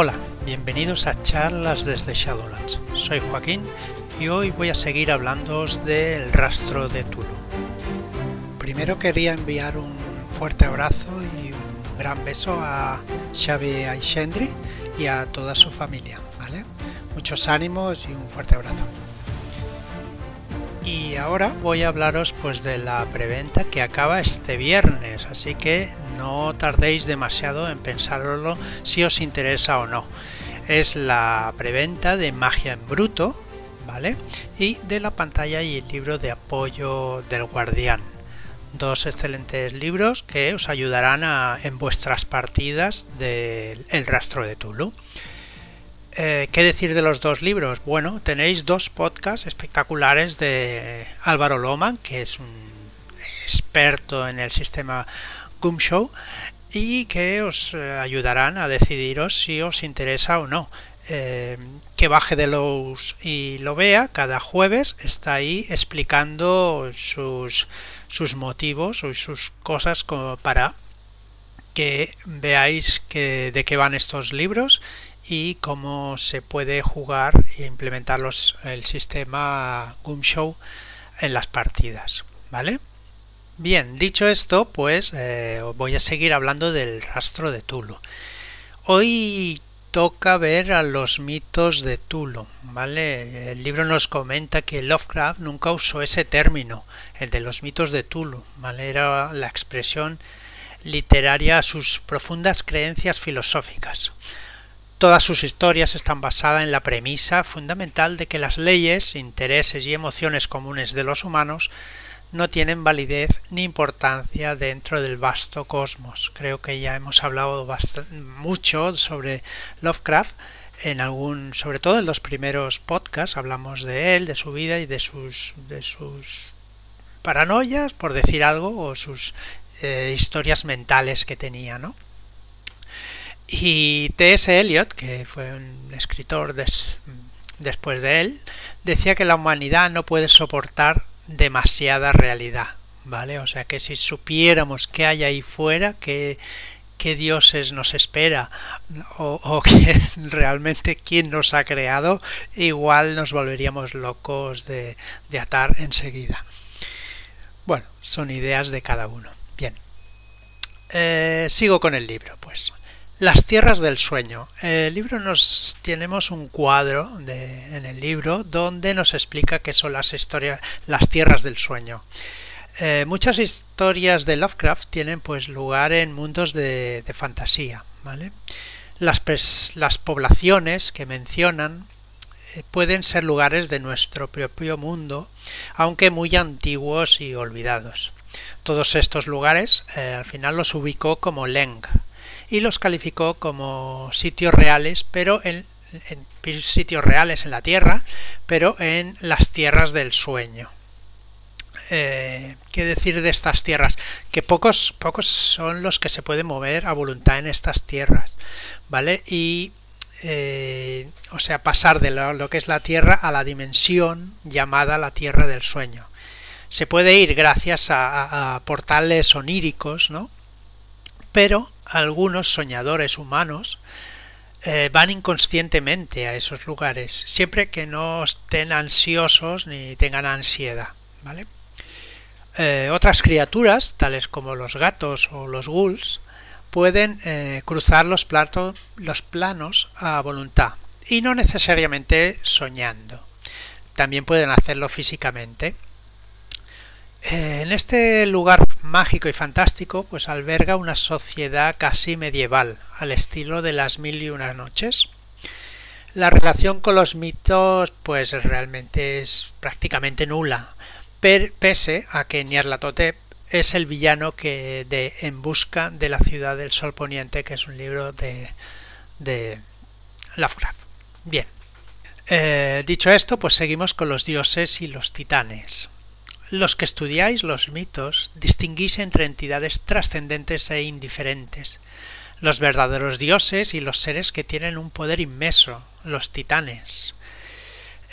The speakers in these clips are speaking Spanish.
Hola, bienvenidos a charlas desde Shadowlands. Soy Joaquín y hoy voy a seguir hablando del rastro de Tulu. Primero quería enviar un fuerte abrazo y un gran beso a Xavi Aishendri y a toda su familia, ¿vale? Muchos ánimos y un fuerte abrazo. Y ahora voy a hablaros pues de la preventa que acaba este viernes, así que no tardéis demasiado en pensarlo si os interesa o no. Es la preventa de Magia en Bruto, ¿vale? Y de la pantalla y el libro de apoyo del Guardián. Dos excelentes libros que os ayudarán en vuestras partidas del Rastro de Tulu. Eh, ¿Qué decir de los dos libros? Bueno, tenéis dos podcasts espectaculares de Álvaro Loman, que es un experto en el sistema Gumshow y que os eh, ayudarán a decidiros si os interesa o no. Eh, que baje de los y lo vea cada jueves está ahí explicando sus, sus motivos o sus cosas como para que veáis que, de qué van estos libros y cómo se puede jugar e implementar los, el sistema Gumshow en las partidas. ¿Vale? Bien, dicho esto, pues eh, voy a seguir hablando del rastro de Tulu. Hoy toca ver a los mitos de Tulu, ¿vale? El libro nos comenta que Lovecraft nunca usó ese término, el de los mitos de Tulu, ¿vale? Era la expresión literaria a sus profundas creencias filosóficas. Todas sus historias están basadas en la premisa fundamental de que las leyes, intereses y emociones comunes de los humanos no tienen validez ni importancia dentro del vasto cosmos. Creo que ya hemos hablado mucho sobre Lovecraft en algún, sobre todo en los primeros podcasts, hablamos de él, de su vida y de sus, de sus paranoias, por decir algo, o sus eh, historias mentales que tenía, ¿no? Y T.S. Eliot, que fue un escritor después de él, decía que la humanidad no puede soportar demasiada realidad, ¿vale? O sea que si supiéramos qué hay ahí fuera, qué, qué dioses nos espera o, que realmente quién nos ha creado, igual nos volveríamos locos de, de atar enseguida. Bueno, son ideas de cada uno. Bien. Eh, sigo con el libro, pues. Las tierras del sueño. El libro nos tenemos un cuadro en el libro donde nos explica qué son las historias, las tierras del sueño. Eh, muchas historias de Lovecraft tienen pues lugar en mundos de, de fantasía, ¿vale? Las, las, poblaciones que mencionan eh, pueden ser lugares de nuestro propio mundo, aunque muy antiguos y olvidados. Todos estos lugares eh, al final los ubicó como Leng, y los calificó como sitios reales, pero en, sitios reales en la Tierra, pero en las tierras del sueño. Eh, ¿Qué decir de estas tierras? Que pocos, pocos son los que se pueden mover a voluntad en estas tierras, ¿vale? Y, eh, o sea, pasar de lo, que es la Tierra a la dimensión llamada la Tierra del Sueño. Se puede ir gracias a, a portales oníricos, ¿no? Pero algunos soñadores humanos eh, van inconscientemente a esos lugares, siempre que no estén ansiosos ni tengan ansiedad. ¿vale? Eh, otras criaturas, tales como los gatos o los ghouls, pueden eh, cruzar los, los planos a voluntad y no necesariamente soñando. También pueden hacerlo físicamente. En este lugar mágico y fantástico, pues alberga una sociedad casi medieval, al estilo de las mil y una noches. La relación con los mitos, pues realmente es prácticamente nula, pese a que Nyarlathotep es el villano que de En busca de la ciudad del sol poniente, que es un libro de, de. Bien. Eh, dicho esto, pues seguimos con los dioses y los titanes. Los que estudiáis los mitos distinguís entre entidades trascendentes e indiferentes, los verdaderos dioses y los seres que tienen un poder inmenso, los titanes.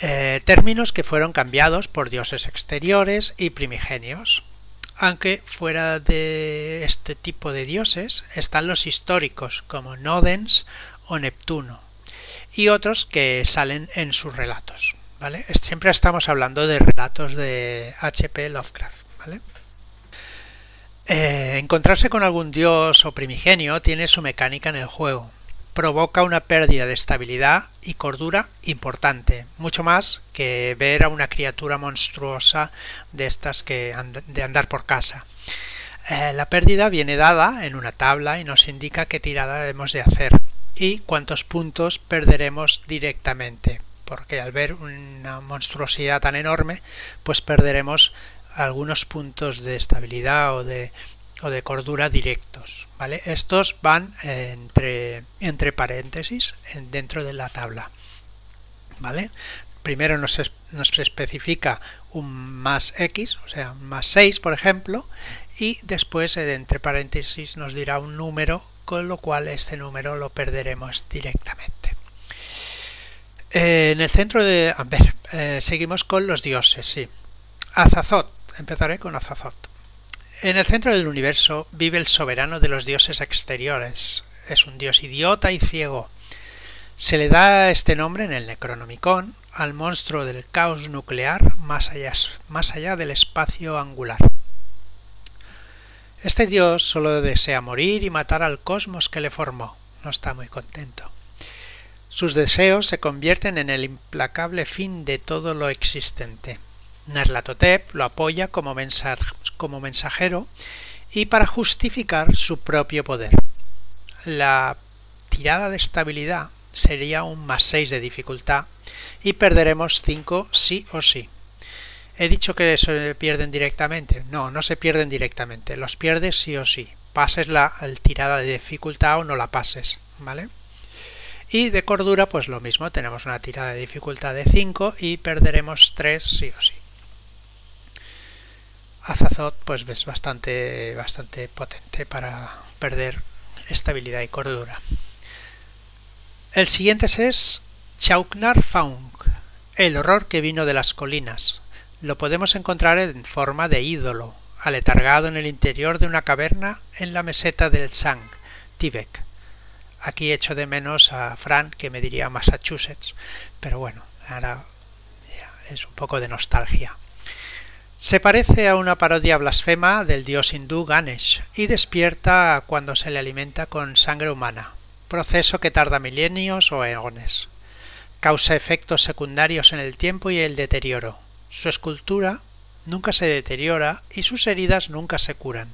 Eh, términos que fueron cambiados por dioses exteriores y primigenios. Aunque fuera de este tipo de dioses están los históricos como Nodens o Neptuno, y otros que salen en sus relatos. Siempre estamos hablando de relatos de H.P. Lovecraft. Eh, encontrarse con algún dios o primigenio tiene su mecánica en el juego. Provoca una pérdida de estabilidad y cordura importante, mucho más que ver a una criatura monstruosa de estas que de andar por casa. Eh, la pérdida viene dada en una tabla y nos indica qué tirada hemos de hacer y cuántos puntos perderemos directamente, porque al ver una monstruosidad tan enorme, pues perderemos algunos puntos de estabilidad o de, o de cordura directos. ¿vale? Estos van entre, entre paréntesis dentro de la tabla. ¿vale? Primero nos, nos especifica un más x, o sea, más 6, por ejemplo, y después entre paréntesis nos dirá un número, con lo cual este número lo perderemos directamente. Eh, en el centro de... A ver, eh, seguimos con los dioses, sí. Azazot, Empezaré con Azazoth. En el centro del universo vive el soberano de los dioses exteriores. Es un dios idiota y ciego. Se le da este nombre en el Necronomicon al monstruo del caos nuclear más allá del espacio angular. Este dios solo desea morir y matar al cosmos que le formó. No está muy contento. Sus deseos se convierten en el implacable fin de todo lo existente. Nerlatotep lo apoya como, mensajero y para justificar su propio poder. La tirada de estabilidad sería un más 6 de dificultad y perderemos 5 sí o sí. He dicho que se pierden directamente. No, no se pierden directamente. Los pierdes sí o sí. Pases la tirada de dificultad o no la pases. ¿Vale? Y de cordura, pues lo mismo. Tenemos una tirada de dificultad de 5 y perderemos 3 sí o sí. Azazot pues es bastante, bastante potente para perder estabilidad y cordura. El siguiente es Chauknar Faung, el horror que vino de las colinas. Lo podemos encontrar en forma de ídolo, aletargado en el interior de una caverna en la meseta del Sang, Tibet. Aquí echo de menos a Fran, que me diría Massachusetts, pero bueno, ahora es un poco de nostalgia. Se parece a una parodia blasfema del dios hindú Ganesh y despierta cuando se le alimenta con sangre humana, proceso que tarda milenios o eones. Causa efectos secundarios en el tiempo y el deterioro. Su escultura nunca se deteriora y sus heridas nunca se curan.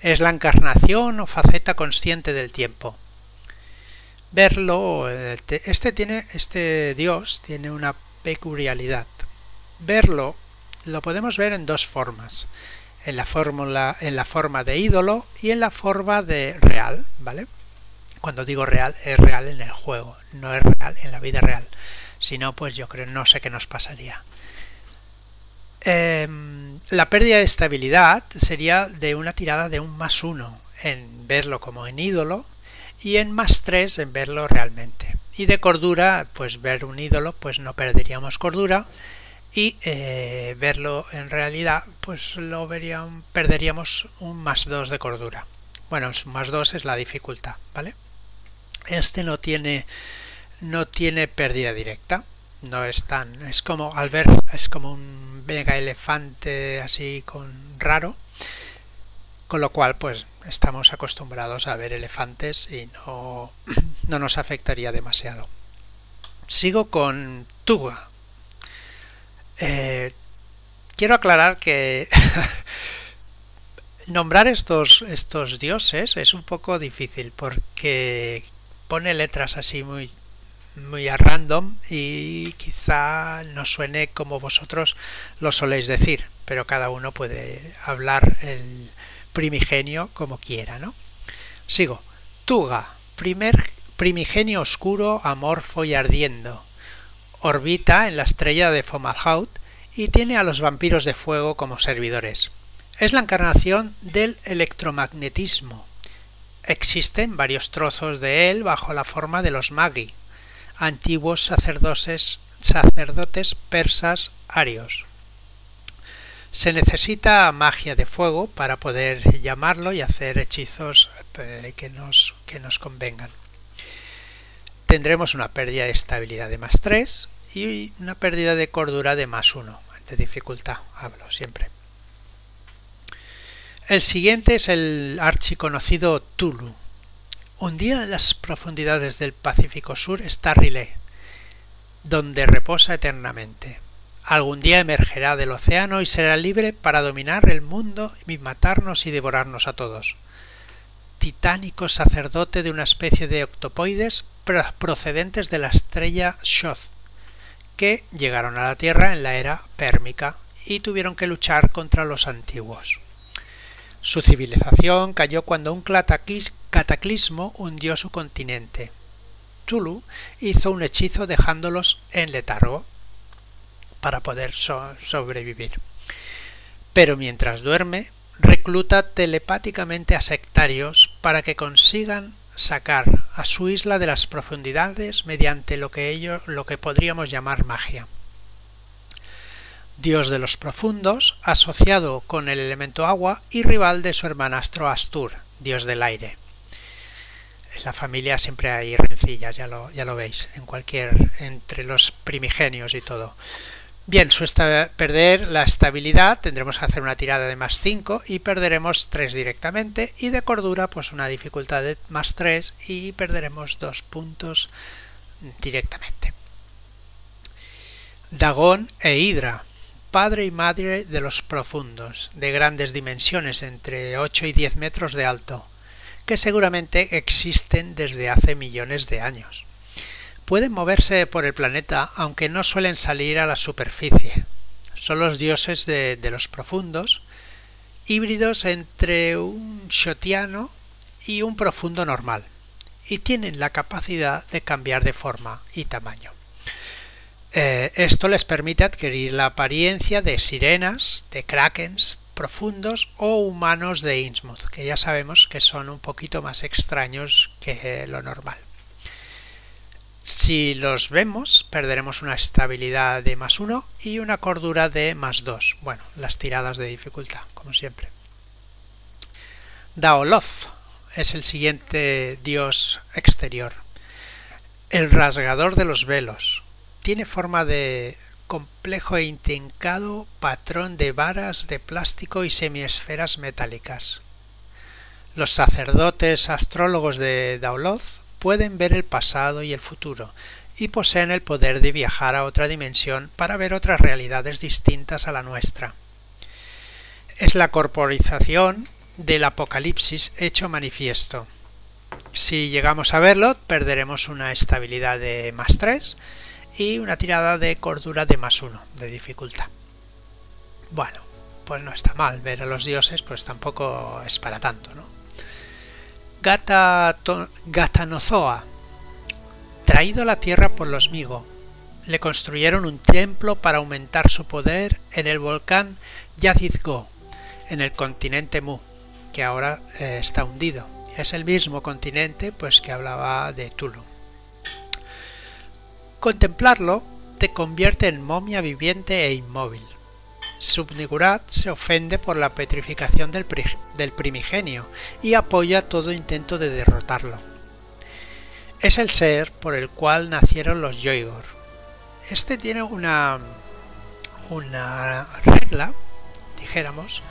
Es la encarnación o faceta consciente del tiempo. Verlo, este tiene, este dios tiene una peculiaridad. Verlo lo podemos ver en dos formas. En la, en la forma de ídolo y en la forma de real, ¿vale? Cuando digo real, es real en el juego, no es real en la vida real. Si no, pues yo creo, no sé qué nos pasaría. Em, la pérdida de estabilidad sería de una tirada de un más uno en verlo como en ídolo y en más tres en verlo realmente. Y de cordura, pues ver un ídolo, pues no perderíamos cordura y eh, verlo en realidad pues lo verían, perderíamos un más 2 de cordura. Bueno, más 2 es la dificultad, ¿vale? Este no tiene no tiene pérdida directa, no es tan es como al ver es como un mega elefante así con raro, con lo cual pues estamos acostumbrados a ver elefantes y no, no nos afectaría demasiado. Sigo con Tuga, eh, quiero aclarar que nombrar estos, estos dioses es un poco difícil porque pone letras así muy, muy a random y quizá no suene como vosotros lo soléis decir, pero cada uno puede hablar el primigenio como quiera, ¿no? Sigo. Tuga, primer primigenio oscuro, amorfo y ardiendo, Orbita en la estrella de Fomalhaut y tiene a los vampiros de fuego como servidores. Es la encarnación del electromagnetismo. Existen varios trozos de él bajo la forma de los magi, antiguos sacerdotes, sacerdotes persas arios. Se necesita magia de fuego para poder llamarlo y hacer hechizos eh, que nos, que nos convengan. tendremos una pérdida de estabilidad de más 3 y una pérdida de cordura de más 1, de dificultad, hablo siempre. El siguiente es el archiconocido Tulu. Un día en las profundidades del Pacífico Sur está Riley, donde reposa eternamente. Algún día emergerá del océano y será libre para dominar el mundo y matarnos y devorarnos a todos. Titánico sacerdote de una especie de octopoides procedentes de la estrella Shoth, que llegaron a la Tierra en la era pérmica y tuvieron que luchar contra los antiguos. Su civilización cayó cuando un cataclismo hundió su continente. Tulu hizo un hechizo dejándolos en letargo para poder sobrevivir. Pero mientras duerme, recluta telepáticamente a sectarios para que consigan sacar a su isla de las profundidades mediante lo que ellos lo que podríamos llamar magia. Dios de los profundos, asociado con el elemento agua y rival de su hermanastro Astur, dios del aire. En la familia siempre hay rencillas, ya lo, ya lo veis, en cualquier entre los primigenios y todo. Bien, su perder la estabilidad tendremos que hacer una tirada de más 5 y perderemos 3 directamente y de cordura pues una dificultad de más 3 y perderemos 2 puntos directamente. Dagón e Hidra, padre y madre de los profundos, de grandes dimensiones entre 8 y 10 metros de alto, que seguramente existen desde hace millones de años. Pueden moverse por el planeta aunque no suelen salir a la superficie. Son los dioses de, los profundos, híbridos entre un shotiano y un profundo normal, y tienen la capacidad de cambiar de forma y tamaño. Eh, esto les permite adquirir la apariencia de sirenas, de krakens profundos o humanos de Innsmouth, que ya sabemos que son un poquito más extraños que lo normal. Si los vemos, perderemos una estabilidad de más 1 y una cordura de más 2. Bueno, las tiradas de dificultad, como siempre. Daoloth es el siguiente dios exterior. El rasgador de los velos. Tiene forma de complejo e intrincado patrón de varas de plástico y semiesferas metálicas. Los sacerdotes astrólogos de Daoloth pueden ver el pasado y el futuro y poseen el poder de viajar a otra dimensión para ver otras realidades distintas a la nuestra. Es la corporización del apocalipsis hecho manifiesto. Si llegamos a verlo, perderemos una estabilidad de más 3 y una tirada de cordura de más 1 de dificultad. Bueno, pues no está mal ver a los dioses, pues tampoco es para tanto, ¿no? Gatanozoa, traído a la tierra por los Migo. Le construyeron un templo para aumentar su poder en el volcán Yazizgo, en el continente Mu, que ahora eh, está hundido. Es el mismo continente pues que hablaba de Tulu. Contemplarlo te convierte en momia viviente e inmóvil. Subnigurat se ofende por la petrificación del, primigenio y apoya todo intento de derrotarlo. Es el ser por el cual nacieron los Yoigor. Este tiene una, una regla, dijéramos,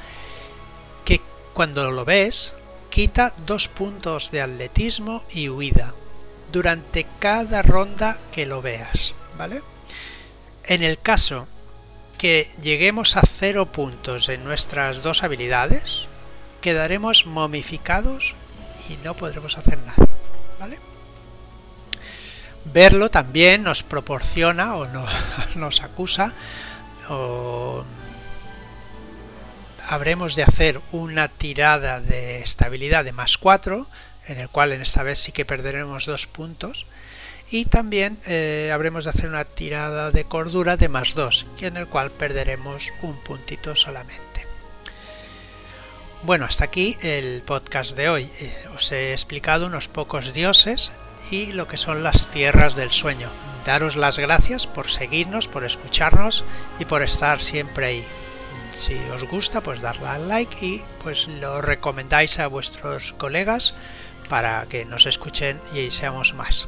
que cuando lo ves quita dos puntos de atletismo y huida durante cada ronda que lo veas, ¿vale? En el caso que lleguemos a cero puntos en nuestras dos habilidades, quedaremos momificados y no podremos hacer nada. Verlo también nos proporciona o no, nos acusa habremos de hacer una tirada de estabilidad de más 4, en el cual en esta vez sí que perderemos dos puntos, y también eh, habremos de hacer una tirada de cordura de más 2, en el cual perderemos un puntito solamente. Bueno, hasta aquí el podcast de hoy. Eh, os he explicado unos pocos dioses y lo que son las tierras del sueño. Daros las gracias por seguirnos, por escucharnos y por estar siempre ahí. Si os gusta, pues darle al like y pues lo recomendáis a vuestros colegas para que nos escuchen y seamos más.